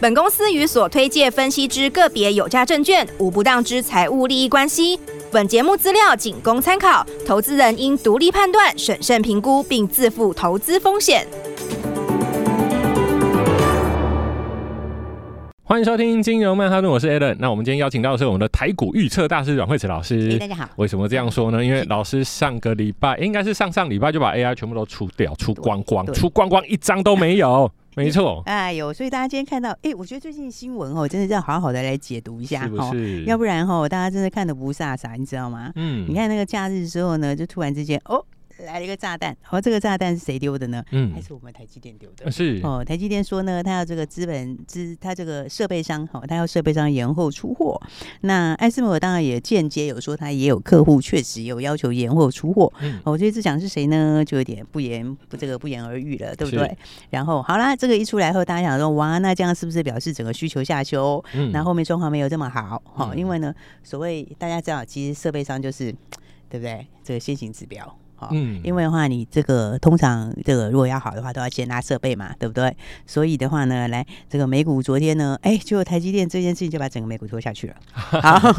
本公司与所推介分析之个别有价证券无不当之财务利益关系。本节目资料仅供参考，投资人应独立判断、审慎评估，并自负投资风险。欢迎收听金融曼哈顿，我是 Alan。那我们今天邀请到的是我们的台股预测大师阮惠慈老师。欸，大家好。为什么这样说呢？因为老师上个礼拜应该是上上礼拜就把 AI 全部都出掉，出光光，出光光，一张都没有。没错，哎呦，所以大家今天看到，哎、欸，我觉得最近新闻哦，真的要好好的来解读一下，是不是？要不然哈，大家真的看的不飒飒，你知道吗？嗯，你看那个假日的时候呢，就突然之间哦。来了一个炸弹，哦，这个炸弹是谁丢的呢？嗯，还是我们台积电丢的？是哦，台积电说呢，他要这个资本资，他这个设备商，哦，他要设备商延后出货。那艾斯摩尔当然也间接有说，他也有客户确实有要求延后出货。嗯，我觉得这讲是谁呢？就有点不言不这个不言而喻了，对不对？然后好啦，这个一出来后，大家想说，哇，那这样是不是表示整个需求下修？嗯，那后面状况没有这么好，哈、嗯，因为呢，所谓大家知道，其实设备商就是对不对？这个先行指标。嗯，因为的话，你这个通常这个如果要好的话，都要先拉设备嘛，对不对？所以的话呢，来这个美股昨天呢，哎，就台积电这件事情就把整个美股拖下去了。好，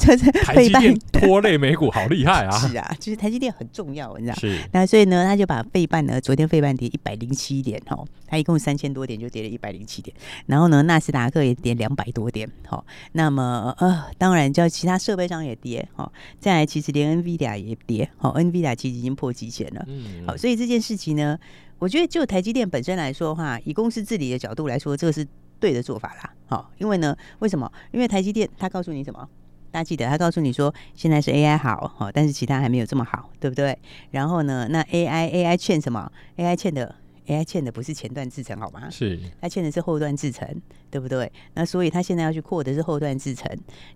就是 台积电拖累美股，好厉害啊！是啊，其实台积电很重要，你知道？是。那所以呢，他就把费半呢，昨天费半跌一百零七点，哦，它一共三千多点，就跌了一百零七点。然后呢，纳斯达克也跌两百多点，哈。那么呃，当然叫其他设备商也跌，哈。再来，其实连 NVIDIA 也跌，哈，NVIDIA 已经破极限了，嗯，好，所以这件事情呢，我觉得就台积电本身来说的话，以公司治理的角度来说，这个是对的做法啦，好，因为呢，为什么？因为台积电它告诉你什么？大家记得，他告诉你说，现在是 AI 好，好，但是其他还没有这么好，对不对？然后呢，那 AI AI 欠什么？AI 欠的。AI 欠的不是前段制程好吗？是，他欠的是后段制程，对不对？那所以他现在要去扩的是后段制程，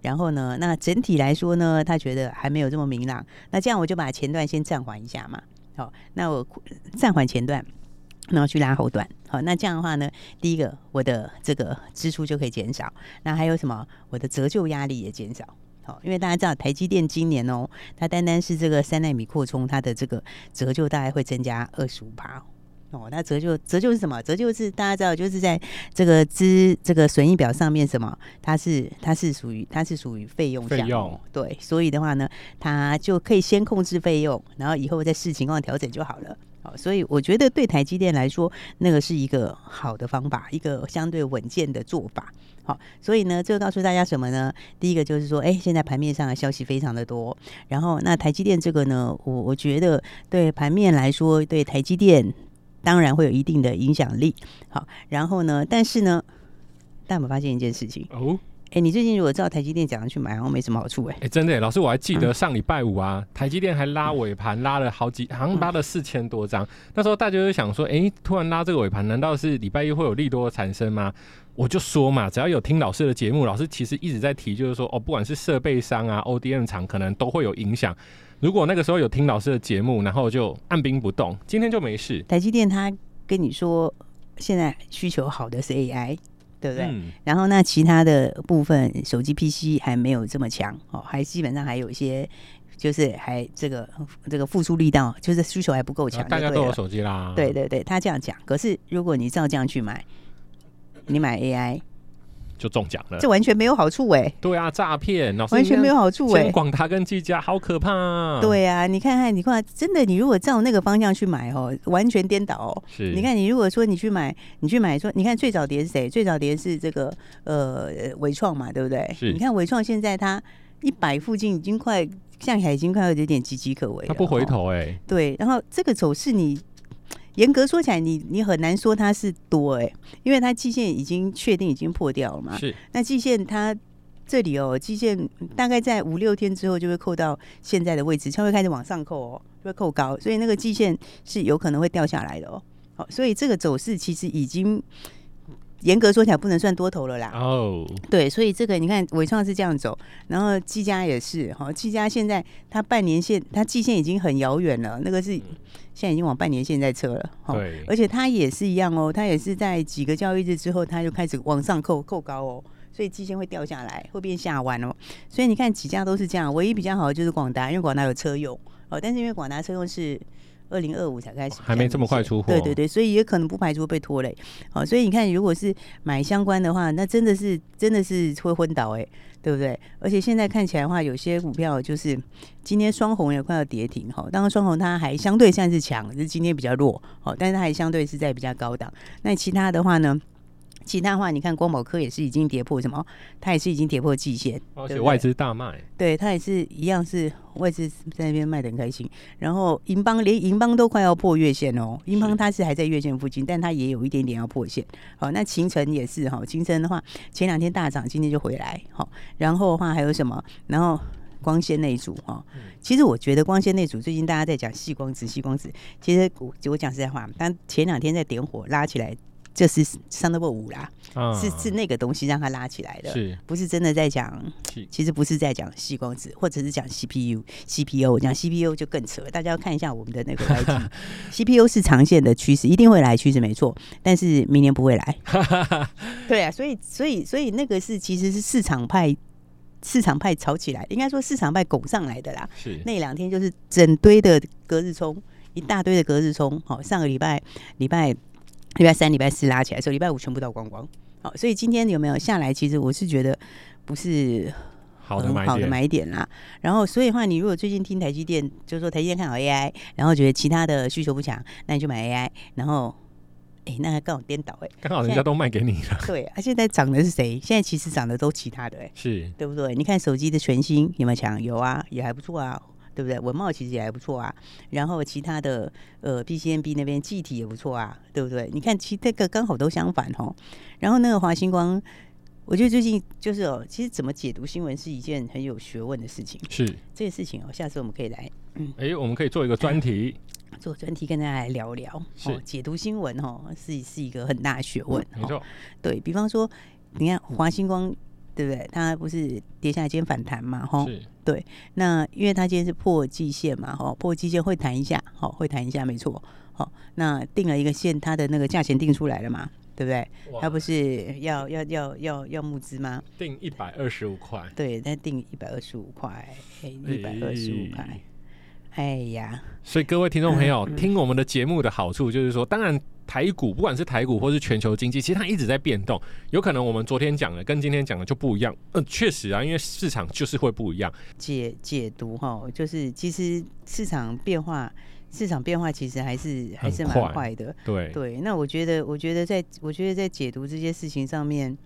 然后呢，那整体来说呢，他觉得还没有这么明朗。那这样我就把前段先暂缓一下嘛。好，那我暂缓前段，然后去拉后段。好，那这样的话呢，第一个我的这个支出就可以减少。那还有什么？我的折旧压力也减少。好，因为大家知道台积电今年哦，它单单是这个三奈米扩充，它的这个折旧大概会增加二十五趴。哦，那折旧折旧是什么？折旧是大家知道，就是在这个资这个损益表上面什么？它是它是属于它是属于费用项目，费用对，所以的话呢，它就可以先控制费用，然后以后再视情况调整就好了。好，所以我觉得对台积电来说，那个是一个好的方法，一个相对稳健的做法。好，所以呢，这个告诉大家什么呢？第一个就是说，哎，现在盘面上的消息非常的多，然后那台积电这个呢，我我觉得对盘面来说，对台积电。当然会有一定的影响力，好，然后呢，但是呢，大家发现一件事情？哦，哎，你最近如果照台积电讲上去买，好像没什么好处哎。哎，真的，老师我还记得上礼拜五啊，嗯、台积电还拉尾盘拉了好几，好像拉了四千多张。嗯、那时候大家就想说，哎，突然拉这个尾盘，难道是礼拜一会有利多的产生吗？我就说嘛，只要有听老师的节目，老师其实一直在提，就是说，哦，不管是设备商啊，ODM 厂，可能都会有影响。如果那个时候有听老师的节目，然后就按兵不动，今天就没事。台积电他跟你说，现在需求好的是 AI，对不对？嗯、然后那其他的部分，手机 PC 还没有这么强哦，还基本上还有一些，就是还这个这个付出力道，就是需求还不够强。大家都有手机啦。对对对，他这样讲。可是如果你照这样去买，你买 AI。就中奖了，这完全没有好处哎、欸！对啊，诈骗，老师完全没有好处哎、欸！广达跟技嘉好可怕、啊。对啊，你看看，你看，真的，你如果照那个方向去买哦，完全颠倒哦。是，你看，你如果说你去买，你去买说，你看最早跌是谁？最早跌是这个呃伟创嘛，对不对？是。你看伟创现在它一百附近已经快，向起来已经快有点岌岌可危了。它不回头哎、欸。对，然后这个走势你。严格说起来你，你你很难说它是多哎、欸，因为它季线已经确定已经破掉了嘛。是。那季线它这里哦，季线大概在五六天之后就会扣到现在的位置，它会开始往上扣哦，就会扣高，所以那个季线是有可能会掉下来的哦。好，所以这个走势其实已经严格说起来不能算多头了啦。哦，对，所以这个你看伟创是这样走，然后技嘉也是哈，技嘉现在它半年线它季线已经很遥远了，那个是现在已经往半年线在撤了。对，而且它也是一样哦，它也是在几个交易日之后，它就开始往上扣扣高哦，所以季线会掉下来，会变下弯哦。所以你看几家都是这样，唯一比较好的就是广达，因为广达有车用哦，但是因为广达车用是。二零二五才开始，还没这么快出货。对对对，所以也可能不排除被拖累。好，所以你看，如果是买相关的话，那真的是真的是会昏倒哎、欸，对不对？而且现在看起来的话，有些股票就是今天双红也快要跌停哈。当然双红它还相对算是强，就是今天比较弱。好，但是它还相对是在比较高档。那其他的话呢？其他的话，你看光宝科也是已经跌破什么？它也是已经跌破季线，而且外资大卖。对，它也是一样是外资在那边卖的很开心。然后银邦连银邦都快要破月线哦，银邦它是还在月线附近，但它也有一点点要破线。好，那勤诚也是哈，勤诚的话前两天大涨，今天就回来。好，然后的话还有什么？然后光纤那一组哈，其实我觉得光纤那组最近大家在讲细光子，细光子，其实我我讲实在话，但前两天在点火拉起来。这是 Thunderbolt 5啦，啊、是是那个东西让它拉起来的，是不是真的在讲？其实不是在讲矽光子，或者是讲 CPU，CPU 讲 CPU 就更扯。大家要看一下我们的那个 YT，CPU 是长线的趋势，一定会来趋势没错，但是明年不会来。对啊，所以所以所以那个是其实是市场派市场派炒起来，应该说市场派拱上来的啦。是那两天就是整堆的隔日冲，一大堆的隔日冲。好，上个礼拜礼拜。礼拜三、礼拜四拉起来，所以礼拜五全部倒光光。好，所以今天有没有下来？其实我是觉得不是好的好的买点啦。然后，所以的话，你如果最近听台积电，就是说台积电看好 AI，然后觉得其他的需求不强，那你就买 AI。然后，哎，那还刚好颠倒哎，刚好人家都卖给你了。对，啊，现在涨的是谁？现在其实涨的都其他的哎，是对不对？你看手机的全新有没有强？有啊，也还不错啊。对不对？文茂其实也还不错啊，然后其他的呃 B C N B 那边记忆体也不错啊，对不对？你看其这个刚好都相反哦。然后那个华星光，我觉得最近就是哦，其实怎么解读新闻是一件很有学问的事情。是这个事情哦，下次我们可以来，嗯，哎，我们可以做一个专题，做专题跟大家来聊聊。是哦，解读新闻哦，是是一个很大的学问。嗯、没错，对，比方说，你看华星光。对不对？它不是跌下来，今天反弹嘛？哈，对。那因为它今天是破季线嘛？哈，破季线会弹一下，好，会弹一下，没错。好，那定了一个线，它的那个价钱定出来了嘛？对不对？它不是要要要要要募资吗？定一百二十五块。对，它定一百二十五块，一百二十五块。哎呀，所以各位听众朋友，嗯、听我们的节目的好处就是说，当然台股不管是台股或是全球经济，其实它一直在变动，有可能我们昨天讲的跟今天讲的就不一样。嗯、呃，确实啊，因为市场就是会不一样。解解读哈，就是其实市场变化，市场变化其实还是还是蛮快的。对对，那我觉得，我觉得在我觉得在解读这些事情上面，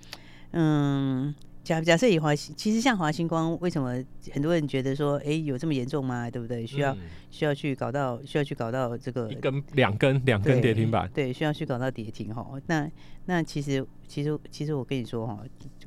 嗯。假假设以华星，其实像华星光，为什么很多人觉得说，哎、欸，有这么严重吗？对不对？需要、嗯、需要去搞到，需要去搞到这个一根、两根、两根跌停板，对，需要去搞到跌停哈。那那其实其实其实我跟你说哈。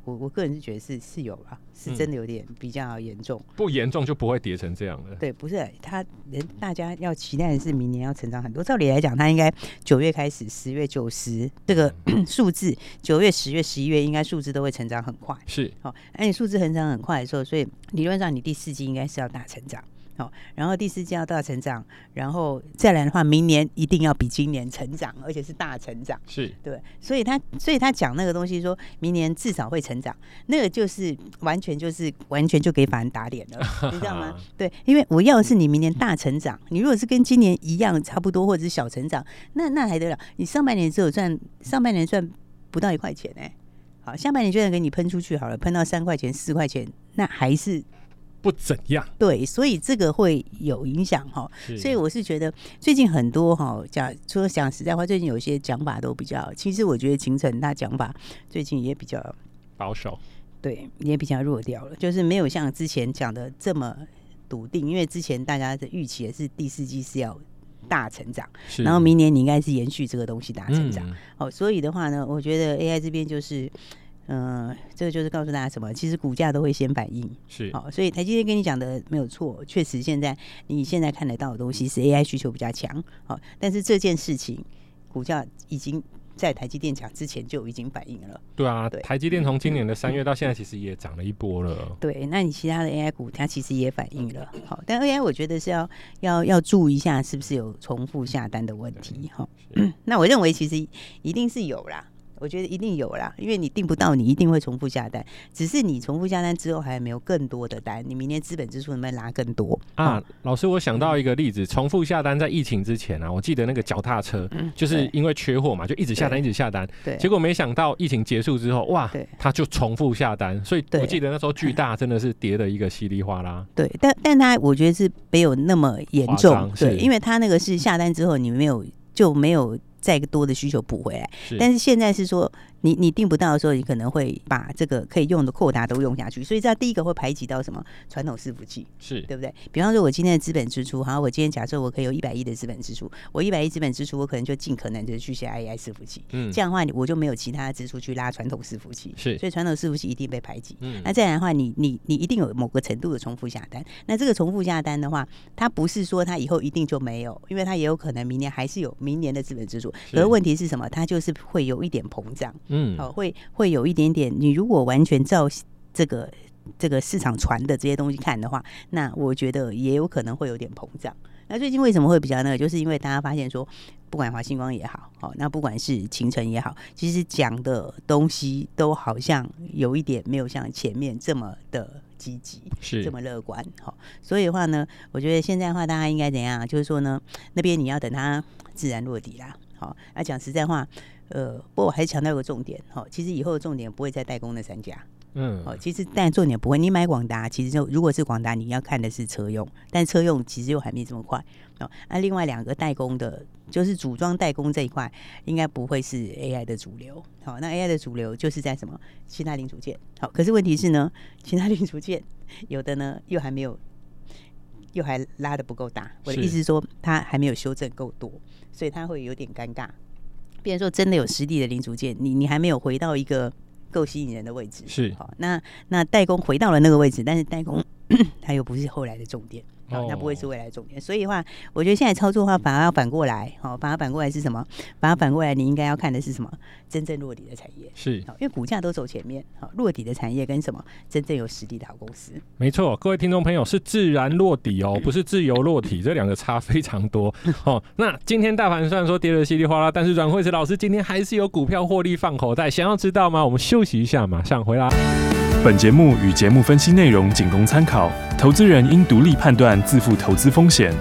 我我个人是觉得是是有吧，是真的有点比较严重。嗯、不严重就不会跌成这样了。对，不是他人，大家要期待的是明年要成长很多。照理来讲，他应该九月开始，十月、九十这个 数字，九月、十月、十一月应该数字都会成长很快。是，好，而你数字成长很快的时候，所以理论上你第四季应该是要大成长。好，然后第四季要大成长，然后再来的话，明年一定要比今年成长，而且是大成长。是对，所以他所以他讲那个东西，说明年至少会成长，那个就是完全就是完全就给法人打脸了，你知道吗？对，因为我要的是你明年大成长，你如果是跟今年一样差不多，或者是小成长，那那还得了？你上半年只有赚，上半年赚不到一块钱哎、欸，好，下半年就算给你喷出去好了，喷到三块钱、四块钱，那还是。不怎样，对，所以这个会有影响哈。所以我是觉得最近很多哈讲说讲实在话，最近有一些讲法都比较，其实我觉得秦晨他讲法最近也比较保守，对，也比较弱掉了，就是没有像之前讲的这么笃定。因为之前大家的预期也是第四季是要大成长，然后明年你应该是延续这个东西大成长。哦，所以的话呢，我觉得 AI 这边就是。嗯，这个就是告诉大家什么？其实股价都会先反应，是好，所以台积电跟你讲的没有错，确实现在你现在看得到的东西是 AI 需求比较强，好，但是这件事情股价已经在台积电讲之前就已经反应了。对啊，对台积电从今年的三月到现在，其实也涨了一波了。对，那你其他的 AI 股，它其实也反应了。好，但 AI 我觉得是要要要注意一下，是不是有重复下单的问题？哈，那我认为其实一定是有啦。我觉得一定有啦，因为你订不到，你一定会重复下单。只是你重复下单之后，还有没有更多的单？你明年资本支出能不能拉更多啊？哦、老师，我想到一个例子，重复下单在疫情之前啊，我记得那个脚踏车，就是因为缺货嘛，就一直下单，一直下单。对。结果没想到疫情结束之后，哇，他就重复下单，所以我记得那时候巨大真的是跌的一个稀里哗啦。对，但但他我觉得是没有那么严重，对，因为他那个是下单之后你没有就没有再多的需求补回来，但是现在是说。你你订不到的时候，你可能会把这个可以用的扩大都用下去，所以这第一个会排挤到什么传统伺服器，是。对不对？比方说，我今天的资本支出，好，我今天假设我可以有一百亿的资本支出，我一百亿资本支出，我可能就尽可能的去下 AI 伺服器，嗯，这样的话，我就没有其他的支出去拉传统伺服器，是，所以传统伺服器一定被排挤。嗯，那这样的话，你你你一定有某个程度的重复下单，那这个重复下单的话，它不是说它以后一定就没有，因为它也有可能明年还是有明年的资本支出，可是问题是什么？它就是会有一点膨胀，嗯，好，会。会有一点点，你如果完全照这个这个市场传的这些东西看的话，那我觉得也有可能会有点膨胀。那最近为什么会比较那个？就是因为大家发现说，不管华星光也好，好，那不管是秦晨也好，其实讲的东西都好像有一点没有像前面这么的积极，是这么乐观。好，所以的话呢，我觉得现在的话，大家应该怎样？就是说呢，那边你要等它自然落地啦。好，那讲实在话。呃，不过我还是强调一个重点，哈，其实以后的重点不会再代工那三家，嗯，好，其实但重点不会，你买广达，其实就如果是广达，你要看的是车用，但车用其实又还没这么快，哦，那另外两个代工的，就是组装代工这一块，应该不会是 AI 的主流，好，那 AI 的主流就是在什么其他零组件，好，可是问题是呢，其他零组件有的呢又还没有，又还拉的不够大，我的意思是说它还没有修正够多，所以它会有点尴尬。变成说真的有实力的零组件，你你还没有回到一个够吸引人的位置，是好。那那代工回到了那个位置，但是代工 它又不是后来的重点。好，那不会是未来重点，所以的话，我觉得现在操作的话，反而要反过来，好，反而反过来是什么？反而反过来，你应该要看的是什么？真正落地的产业是，好，因为股价都走前面，好，落地的产业跟什么？真正有实力的好公司。没错，各位听众朋友，是自然落底哦，不是自由落体，这两个差非常多哦。那今天大盘虽然说跌得稀里哗啦，但是阮慧慈老师今天还是有股票获利放口袋，想要知道吗？我们休息一下，马上回来。本节目与节目分析内容仅供参考，投资人应独立判断，自负投资风险。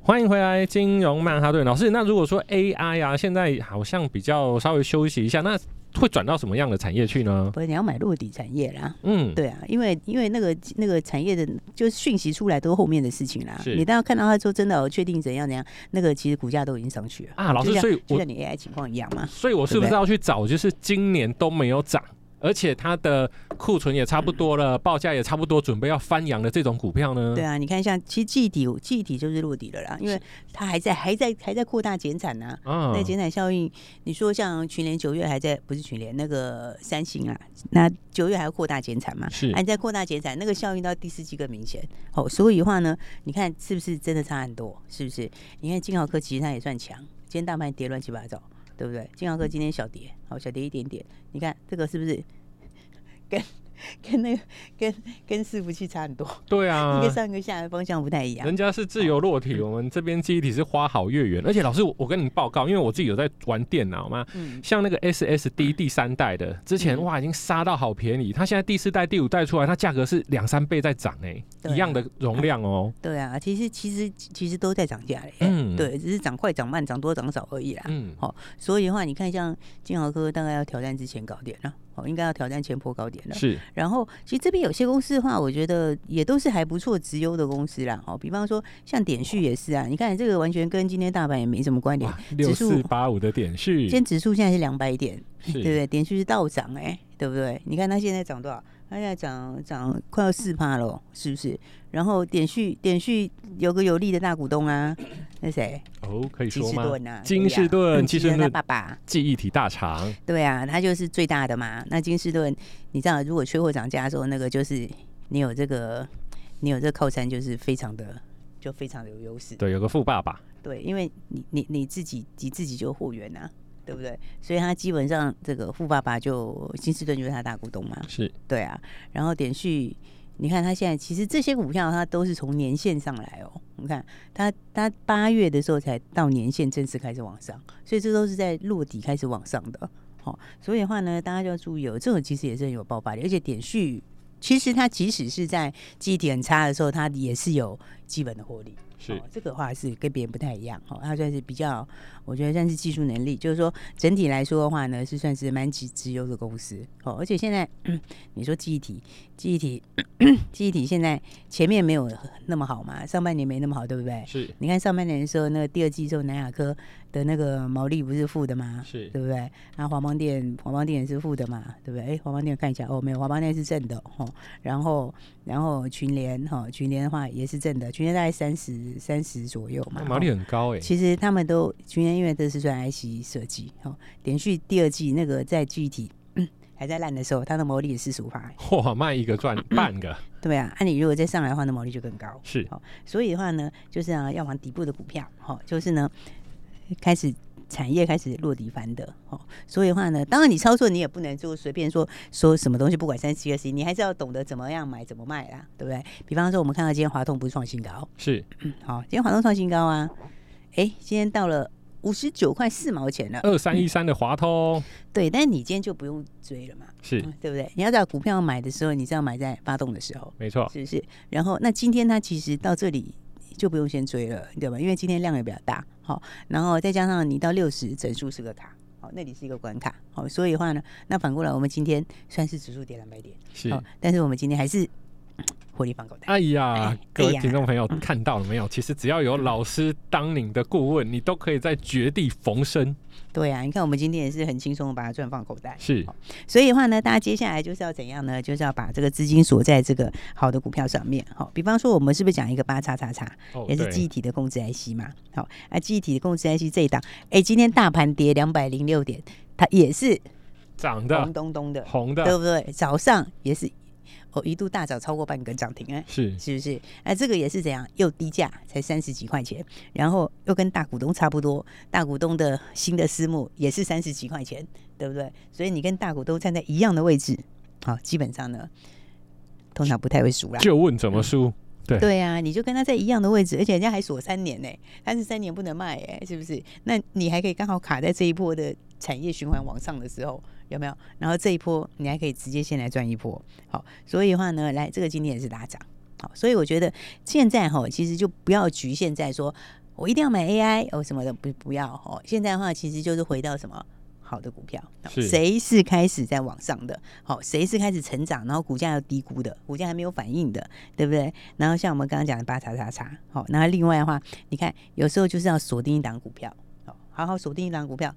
欢迎回来，金融曼哈顿老师。那如果说 AI 啊，现在好像比较稍微休息一下，那会转到什么样的产业去呢？不是，你要买落底产业啦。嗯，对啊，因为因为那个那个产业的，就是讯息出来都是后面的事情啦。你当要看到他说真的我确定怎样怎样，那个其实股价都已经上去了啊。老师，所以就像你 AI 情况一样嘛。所以我是不是要去找，就是今年都没有涨？而且它的库存也差不多了，报价也差不多，准备要翻扬的这种股票呢？对啊，你看像其实季底季底就是落底了啦，因为它还在还在还在扩大减产呢。啊，那减产效应，你说像群联九月还在，不是群联那个三星啊，那九月还要扩大减产嘛？是，还在扩大减产，那个效应到第四季更明显。哦，所以的话呢，你看是不是真的差很多？是不是？你看金豪科其实它也算强，今天大盘跌乱七八糟。对不对？金豪哥今天小跌，好，小跌一点点。你看这个是不是 跟？跟那个跟跟伺服器差很多，对啊，一个上一个下的方向不太一样。人家是自由落体，哦、我们这边记忆体是花好月圆。而且老师，我我跟你报告，因为我自己有在玩电脑嘛，嗯、像那个 SSD 第三代的，之前、嗯、哇已经杀到好便宜，它现在第四代、第五代出来，它价格是两三倍在涨哎，啊、一样的容量哦。对啊，其实其实其实都在涨价嘞，嗯，对，只是涨快、涨慢、涨多、涨少而已啦。嗯，好，所以的话，你看像金豪科大概要挑战之前搞点了。应该要挑战前坡高点了。是，然后其实这边有些公司的话，我觉得也都是还不错、直优的公司啦。哦，比方说像点序也是啊，你看这个完全跟今天大盘也没什么关联。六四八五的点序，今天指数现在是两百点，是对不对？点序是倒涨哎，对不对？你看它现在涨多少？它现在涨涨快要四趴了，是不是？然后点续点续有个有利的大股东啊，那谁？哦，可以说吗？金士顿啊，金士顿，金士顿爸爸，记忆体大厂。对啊，他就是最大的嘛。那金士顿，你知道，如果缺货涨价的时候，那个就是你有这个，你有这个靠山，就是非常的，就非常的有优势。对，有个富爸爸。对，因为你你你自己你自己就货源啊。对不对？所以他基本上这个富爸爸就金士顿就是他大股东嘛，是对啊。然后点序，你看他现在其实这些股票它都是从年线上来哦。你看他他八月的时候才到年线正式开始往上，所以这都是在落底开始往上的。好、哦，所以的话呢，大家就要注意哦，这种其实也是很有爆发力，而且点序其实它即使是在记忆体很差的时候，它也是有基本的获利。是、哦、这个话是跟别人不太一样哈，它算是比较，我觉得算是技术能力，就是说整体来说的话呢，是算是蛮值值优的公司哦。而且现在你说记忆体，记忆体，记忆体现在前面没有那么好嘛，上半年没那么好，对不对？是。你看上半年的时候，那个第二季之后，南亚科的那个毛利不是负的吗？是对不对？然后华邦店，华邦店也是负的嘛，对不对？哎，华邦店看一下哦，没有，华邦店是正的哦。然后，然后群联哈，群联的话也是正的，群联大概三十三十左右嘛，毛利很高哎、欸。其实他们都群联因为都是算 IC 设计哦，连续第二季那个在具体、嗯、还在烂的时候，它的毛利也是四十五趴。哇，卖一个赚 半个。对啊，那、啊、你如果再上来的话，那毛利就更高。是，哦，所以的话呢，就是啊，要往底部的股票，好、哦，就是呢，开始产业开始落地翻的，哦，所以的话呢，当然你操作你也不能就随便说说什么东西，不管三七二十一，你还是要懂得怎么样买怎么卖啦，对不对？比方说我们看到今天华通不是创新高，是，嗯，好，今天华通创新高啊，哎，今天到了。五十九块四毛钱了，二三一三的华通、嗯，对，但是你今天就不用追了嘛，是、嗯、对不对？你要在股票买的时候，你是要买在发动的时候，没错，是不是？然后那今天它其实到这里就不用先追了，对吧？因为今天量也比较大，好，然后再加上你到六十整数是个卡，好，那里是一个关卡，好，所以的话呢，那反过来我们今天算是指数跌两百点，是，但是我们今天还是。获利放口袋。哎呀，各位听众朋友看到了没有？其实只要有老师当您的顾问，你都可以在绝地逢生。对啊，你看我们今天也是很轻松的把它赚放口袋。是，所以的话呢，大家接下来就是要怎样呢？就是要把这个资金锁在这个好的股票上面。好，比方说我们是不是讲一个八叉叉叉，也是记忆体的控制 IC 嘛？好，啊，记忆体的控制 IC 这一档，哎，今天大盘跌两百零六点，它也是涨的，红咚咚的，红的，对不对？早上也是。哦，一度大涨超过半根涨停哎，是是不是？哎，这个也是怎样？又低价，才三十几块钱，然后又跟大股东差不多，大股东的新的私募也是三十几块钱，对不对？所以你跟大股东站在一样的位置，好，基本上呢，通常不太会输啦。就问怎么输？嗯、对对啊，你就跟他在一样的位置，而且人家还锁三年呢，但是三年不能卖哎，是不是？那你还可以刚好卡在这一波的产业循环往上的时候。有没有？然后这一波你还可以直接先来赚一波，好，所以的话呢，来这个今天也是大涨，好，所以我觉得现在哈，其实就不要局限在说我一定要买 AI 哦什么的，不不要哦。现在的话，其实就是回到什么好的股票，谁是开始在往上的，好，谁是开始成长，然后股价要低估的，股价还没有反应的，对不对？然后像我们刚刚讲的八叉叉叉，好，那另外的话，你看有时候就是要锁定一档股票，好，好好锁定一档股票。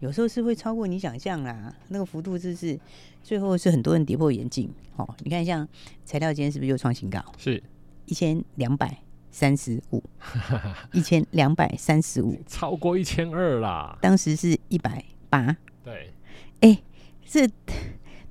有时候是会超过你想象啦，那个幅度就是最后是很多人跌破眼镜。哦，你看像材料今天是不是又创新高？是一千两百三十五，一千两百三十五，超过一千二啦。当时是一百八，对，哎，这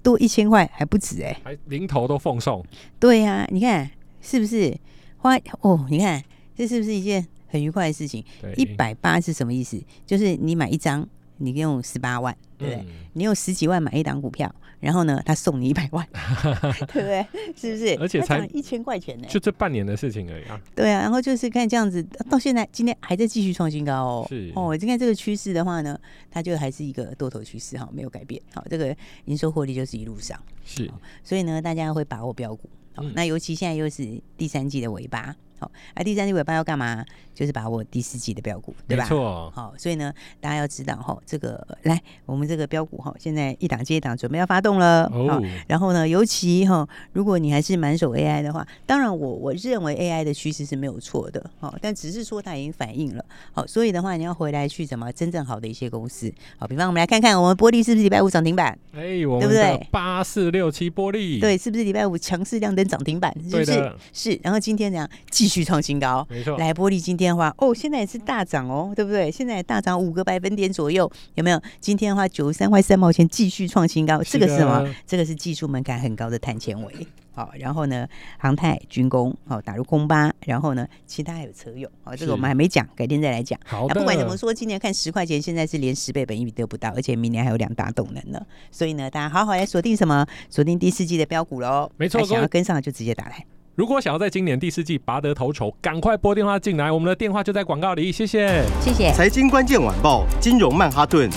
多一千块还不止哎，还零头都奉送。对呀，啊，你看是不是花哦？你看这是不是一件很愉快的事情？一百八是什么意思？就是你买一张。你用十八万，对不对？嗯、你用十几万买一档股票，然后呢，他送你一百万，对不对？是不是？而且才一千块钱呢，就这半年的事情而已啊。对啊，然后就是看这样子，到现在今天还在继续创新高哦。是哦，你看这个趋势的话呢，它就还是一个多头趋势哈，没有改变。好，这个营收获利就是一路上是，所以呢，大家会把握标股。好，嗯、那尤其现在又是第三季的尾巴。好，啊，第三季尾巴要干嘛？就是把握第四季的标股，对吧？没错。好，所以呢，大家要知道哈，这个来，我们这个标股哈，现在一档接一档，准备要发动了。哦。然后呢，尤其哈，如果你还是满手 AI 的话，当然我我认为 AI 的趋势是没有错的。好，但只是说它已经反映了。好，所以的话，你要回来去什么真正好的一些公司。好，比方我们来看看，我们玻璃是不是礼拜五涨停板？哎，我们对不对？八四六七玻璃，对，是不是礼拜五强势亮灯涨停板？是不是？是。然后今天怎样？继继续创新高。没错，来玻璃今天的话，哦，现在也是大涨哦，对不对？现在大涨五个百分点左右，有没有？今天的话，九十三块三毛钱继续创新高，这个是什么？这个是技术门槛很高的碳纤维。好，然后呢，航太、军工，好打入空巴，然后呢，其他还有车用，好，这个我们还没讲，改天再来讲。好的，不管怎么说，今年看十块钱，现在是连十倍本益比都不到，而且明年还有两大动能呢。所以呢，大家好好来锁定什么？锁定第四季的标股喽。没错，想要跟上就直接打来。如果想要在今年第四季拔得头筹，赶快拨电话进来，我们的电话就在广告里。谢谢，谢谢。财经关键晚报，金融曼哈顿，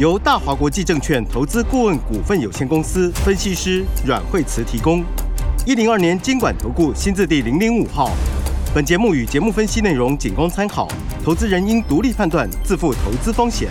由大华国际证券投资顾问股份有限公司分析师阮惠慈提供。一零二年金管投顾新字第零零五号，本节目与节目分析内容仅供参考，投资人应独立判断，自负投资风险。